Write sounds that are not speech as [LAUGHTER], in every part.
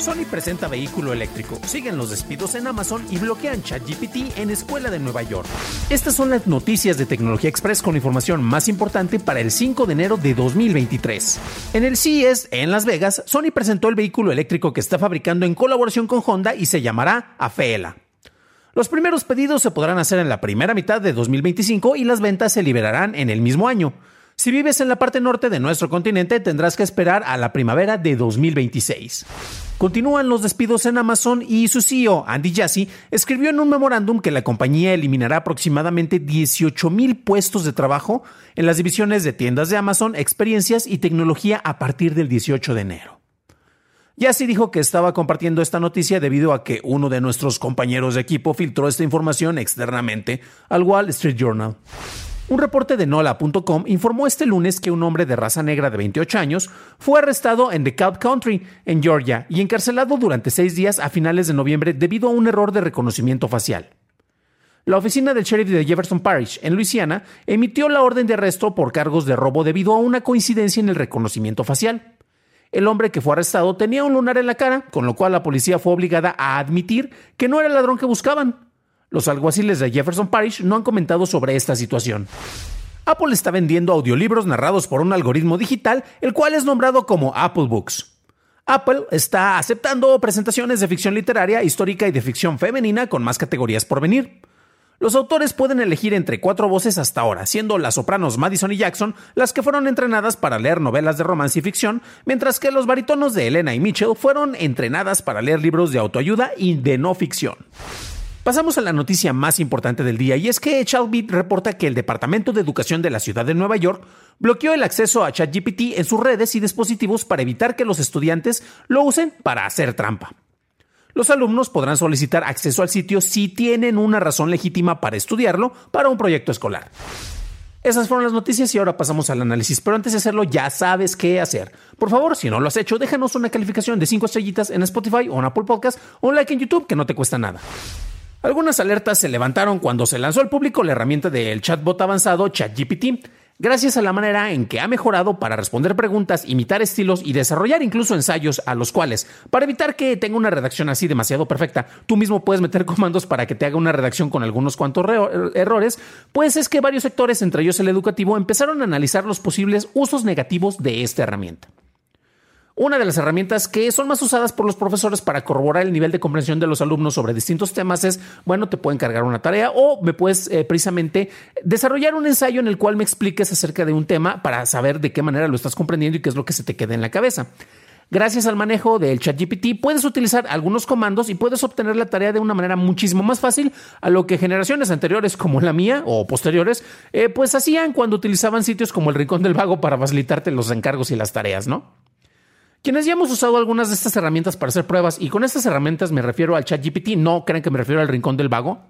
Sony presenta vehículo eléctrico, siguen los despidos en Amazon y bloquean ChatGPT en Escuela de Nueva York. Estas son las noticias de Tecnología Express con información más importante para el 5 de enero de 2023. En el CES en Las Vegas, Sony presentó el vehículo eléctrico que está fabricando en colaboración con Honda y se llamará Afeela. Los primeros pedidos se podrán hacer en la primera mitad de 2025 y las ventas se liberarán en el mismo año. Si vives en la parte norte de nuestro continente, tendrás que esperar a la primavera de 2026. Continúan los despidos en Amazon y su CEO, Andy Jassy, escribió en un memorándum que la compañía eliminará aproximadamente 18 mil puestos de trabajo en las divisiones de tiendas de Amazon, experiencias y tecnología a partir del 18 de enero. Jassy dijo que estaba compartiendo esta noticia debido a que uno de nuestros compañeros de equipo filtró esta información externamente al Wall Street Journal. Un reporte de NOLA.com informó este lunes que un hombre de raza negra de 28 años fue arrestado en DeKalb Country, en Georgia, y encarcelado durante seis días a finales de noviembre debido a un error de reconocimiento facial. La oficina del sheriff de Jefferson Parish, en Luisiana, emitió la orden de arresto por cargos de robo debido a una coincidencia en el reconocimiento facial. El hombre que fue arrestado tenía un lunar en la cara, con lo cual la policía fue obligada a admitir que no era el ladrón que buscaban. Los alguaciles de Jefferson Parish no han comentado sobre esta situación. Apple está vendiendo audiolibros narrados por un algoritmo digital, el cual es nombrado como Apple Books. Apple está aceptando presentaciones de ficción literaria, histórica y de ficción femenina con más categorías por venir. Los autores pueden elegir entre cuatro voces hasta ahora, siendo las sopranos Madison y Jackson las que fueron entrenadas para leer novelas de romance y ficción, mientras que los baritonos de Elena y Mitchell fueron entrenadas para leer libros de autoayuda y de no ficción. Pasamos a la noticia más importante del día y es que Chalbit reporta que el Departamento de Educación de la Ciudad de Nueva York bloqueó el acceso a ChatGPT en sus redes y dispositivos para evitar que los estudiantes lo usen para hacer trampa. Los alumnos podrán solicitar acceso al sitio si tienen una razón legítima para estudiarlo para un proyecto escolar. Esas fueron las noticias y ahora pasamos al análisis, pero antes de hacerlo ya sabes qué hacer. Por favor, si no lo has hecho, déjanos una calificación de 5 estrellitas en Spotify o en Apple Podcast o un like en YouTube que no te cuesta nada. Algunas alertas se levantaron cuando se lanzó al público la herramienta del chatbot avanzado ChatGPT, gracias a la manera en que ha mejorado para responder preguntas, imitar estilos y desarrollar incluso ensayos a los cuales, para evitar que tenga una redacción así demasiado perfecta, tú mismo puedes meter [LAUGHS] comandos para que te haga una redacción con algunos cuantos errores, pues es que varios sectores, entre ellos el educativo, empezaron a analizar los posibles usos negativos de esta herramienta. Una de las herramientas que son más usadas por los profesores para corroborar el nivel de comprensión de los alumnos sobre distintos temas es, bueno, te puedo encargar una tarea o me puedes eh, precisamente desarrollar un ensayo en el cual me expliques acerca de un tema para saber de qué manera lo estás comprendiendo y qué es lo que se te queda en la cabeza. Gracias al manejo del ChatGPT puedes utilizar algunos comandos y puedes obtener la tarea de una manera muchísimo más fácil a lo que generaciones anteriores como la mía o posteriores eh, pues hacían cuando utilizaban sitios como el Rincón del Vago para facilitarte los encargos y las tareas, ¿no? Quienes ya hemos usado algunas de estas herramientas para hacer pruebas, y con estas herramientas me refiero al ChatGPT, no crean que me refiero al rincón del vago,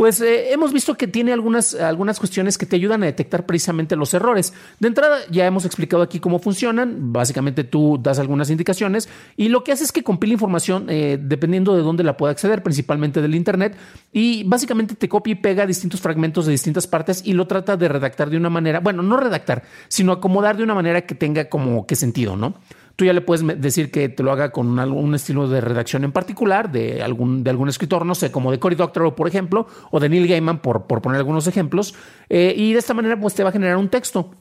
pues eh, hemos visto que tiene algunas, algunas cuestiones que te ayudan a detectar precisamente los errores. De entrada, ya hemos explicado aquí cómo funcionan. Básicamente tú das algunas indicaciones y lo que hace es que compila información eh, dependiendo de dónde la pueda acceder, principalmente del Internet, y básicamente te copia y pega distintos fragmentos de distintas partes y lo trata de redactar de una manera, bueno, no redactar, sino acomodar de una manera que tenga como que sentido, ¿no? Tú ya le puedes decir que te lo haga con un estilo de redacción en particular de algún, de algún escritor, no sé, como de Cory Doctorow, por ejemplo, o de Neil Gaiman, por, por poner algunos ejemplos. Eh, y de esta manera, pues te va a generar un texto.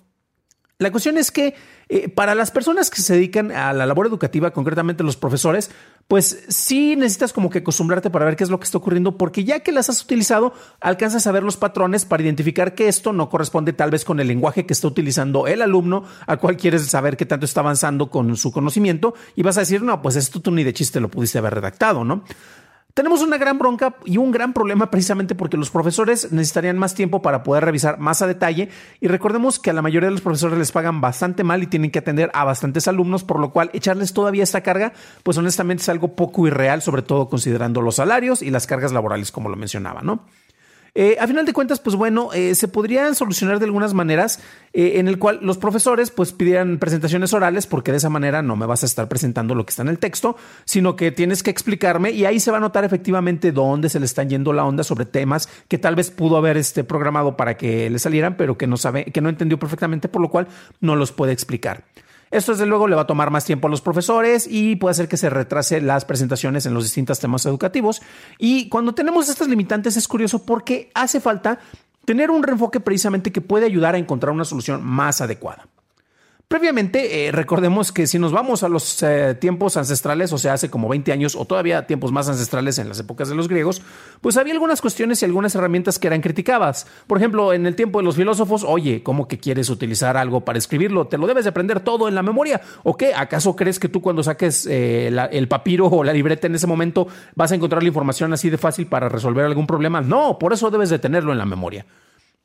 La cuestión es que eh, para las personas que se dedican a la labor educativa, concretamente los profesores, pues sí necesitas como que acostumbrarte para ver qué es lo que está ocurriendo, porque ya que las has utilizado, alcanzas a ver los patrones para identificar que esto no corresponde tal vez con el lenguaje que está utilizando el alumno, al cual quieres saber qué tanto está avanzando con su conocimiento, y vas a decir, no, pues esto tú ni de chiste lo pudiste haber redactado, ¿no? Tenemos una gran bronca y un gran problema precisamente porque los profesores necesitarían más tiempo para poder revisar más a detalle y recordemos que a la mayoría de los profesores les pagan bastante mal y tienen que atender a bastantes alumnos, por lo cual echarles todavía esta carga, pues honestamente es algo poco irreal, sobre todo considerando los salarios y las cargas laborales, como lo mencionaba, ¿no? Eh, a final de cuentas, pues bueno, eh, se podrían solucionar de algunas maneras eh, en el cual los profesores pues pidieran presentaciones orales porque de esa manera no me vas a estar presentando lo que está en el texto, sino que tienes que explicarme y ahí se va a notar efectivamente dónde se le está yendo la onda sobre temas que tal vez pudo haber este programado para que le salieran, pero que no sabe, que no entendió perfectamente, por lo cual no los puede explicar. Esto desde luego le va a tomar más tiempo a los profesores y puede hacer que se retrase las presentaciones en los distintos temas educativos. Y cuando tenemos estas limitantes es curioso porque hace falta tener un reenfoque precisamente que puede ayudar a encontrar una solución más adecuada. Previamente, eh, recordemos que si nos vamos a los eh, tiempos ancestrales, o sea, hace como 20 años o todavía tiempos más ancestrales en las épocas de los griegos, pues había algunas cuestiones y algunas herramientas que eran criticadas. Por ejemplo, en el tiempo de los filósofos, oye, ¿cómo que quieres utilizar algo para escribirlo? ¿Te lo debes de aprender todo en la memoria? ¿O qué? ¿Acaso crees que tú cuando saques eh, el papiro o la libreta en ese momento vas a encontrar la información así de fácil para resolver algún problema? No, por eso debes de tenerlo en la memoria.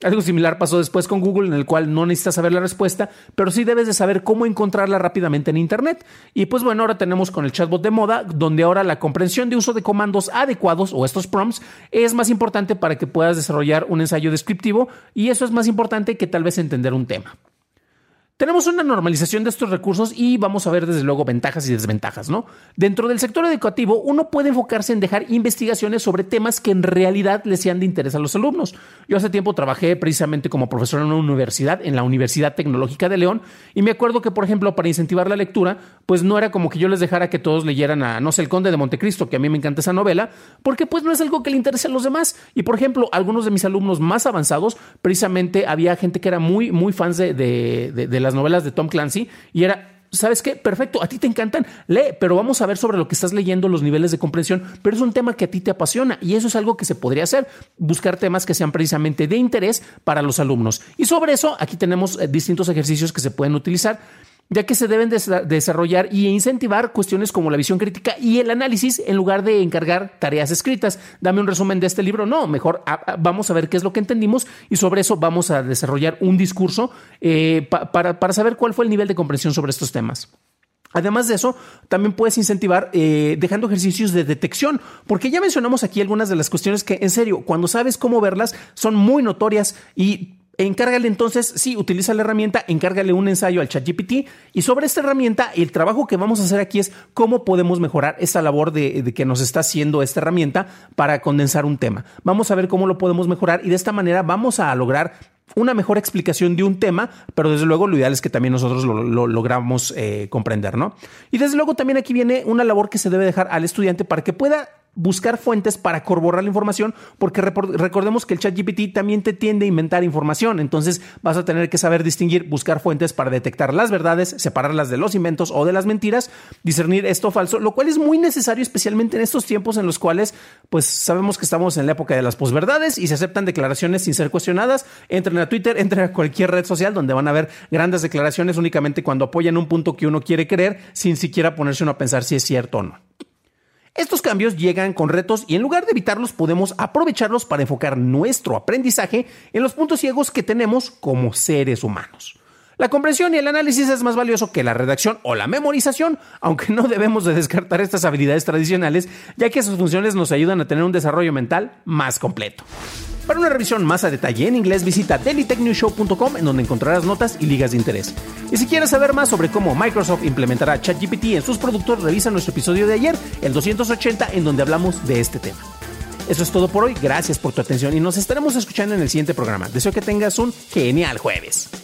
Algo similar pasó después con Google, en el cual no necesitas saber la respuesta, pero sí debes de saber cómo encontrarla rápidamente en Internet. Y pues bueno, ahora tenemos con el chatbot de moda, donde ahora la comprensión de uso de comandos adecuados o estos prompts es más importante para que puedas desarrollar un ensayo descriptivo y eso es más importante que tal vez entender un tema. Tenemos una normalización de estos recursos y vamos a ver desde luego ventajas y desventajas, ¿no? Dentro del sector educativo, uno puede enfocarse en dejar investigaciones sobre temas que en realidad le sean de interés a los alumnos. Yo hace tiempo trabajé precisamente como profesor en una universidad, en la Universidad Tecnológica de León, y me acuerdo que, por ejemplo, para incentivar la lectura, pues no era como que yo les dejara que todos leyeran a, no sé, El Conde de Montecristo, que a mí me encanta esa novela, porque pues no es algo que le interese a los demás. Y, por ejemplo, algunos de mis alumnos más avanzados, precisamente había gente que era muy, muy fans de, de las novelas de Tom Clancy y era ¿sabes qué? Perfecto, a ti te encantan, lee, pero vamos a ver sobre lo que estás leyendo, los niveles de comprensión, pero es un tema que a ti te apasiona y eso es algo que se podría hacer, buscar temas que sean precisamente de interés para los alumnos. Y sobre eso, aquí tenemos eh, distintos ejercicios que se pueden utilizar ya que se deben desarrollar y incentivar cuestiones como la visión crítica y el análisis en lugar de encargar tareas escritas. Dame un resumen de este libro. No, mejor vamos a ver qué es lo que entendimos y sobre eso vamos a desarrollar un discurso eh, para, saber cuál fue el nivel de comprensión sobre estos temas. Además de eso, también puedes incentivar eh, dejando ejercicios de detección, porque ya mencionamos aquí algunas de las cuestiones que, en serio, cuando sabes cómo verlas, son muy notorias y Encárgale entonces, sí, utiliza la herramienta, encárgale un ensayo al ChatGPT y sobre esta herramienta el trabajo que vamos a hacer aquí es cómo podemos mejorar esta labor de, que nos está haciendo esta herramienta para condensar un tema. Vamos a ver cómo lo podemos mejorar y de esta manera vamos a lograr una mejor explicación de un tema, pero desde luego lo ideal es que también nosotros lo, logramos eh, comprender, ¿no? Y desde luego también aquí viene una labor que se debe dejar al estudiante para que pueda buscar fuentes para corroborar la información, porque recordemos que el chat GPT también te tiende a inventar información, entonces vas a tener que saber distinguir, buscar fuentes para detectar las verdades, separarlas de los inventos o de las mentiras, discernir esto falso, lo cual es muy necesario especialmente en estos tiempos en los cuales pues sabemos que estamos en la época de las posverdades y se aceptan declaraciones sin ser cuestionadas, entren a Twitter, [LAUGHS] entren a cualquier red social donde van a ver grandes declaraciones únicamente cuando apoyan un punto que uno quiere creer sin siquiera ponerse uno a pensar si es cierto o no. Estos cambios llegan con retos y en lugar de evitarlos podemos aprovecharlos para enfocar nuestro aprendizaje en los puntos ciegos que tenemos como seres humanos. La comprensión y el análisis es más valioso que la redacción o la memorización, aunque no debemos de descartar estas habilidades tradicionales, ya que sus funciones nos ayudan a tener un desarrollo mental más completo. Para una revisión más a detalle en inglés, visita dailytechnewshow.com en donde encontrarás notas y ligas de interés. Y si quieres saber más sobre cómo Microsoft implementará ChatGPT en sus productos, revisa nuestro episodio de ayer, el 280, en donde hablamos de este tema. Eso es todo por hoy, gracias por tu atención y nos estaremos escuchando en el siguiente programa. Deseo que tengas un genial jueves.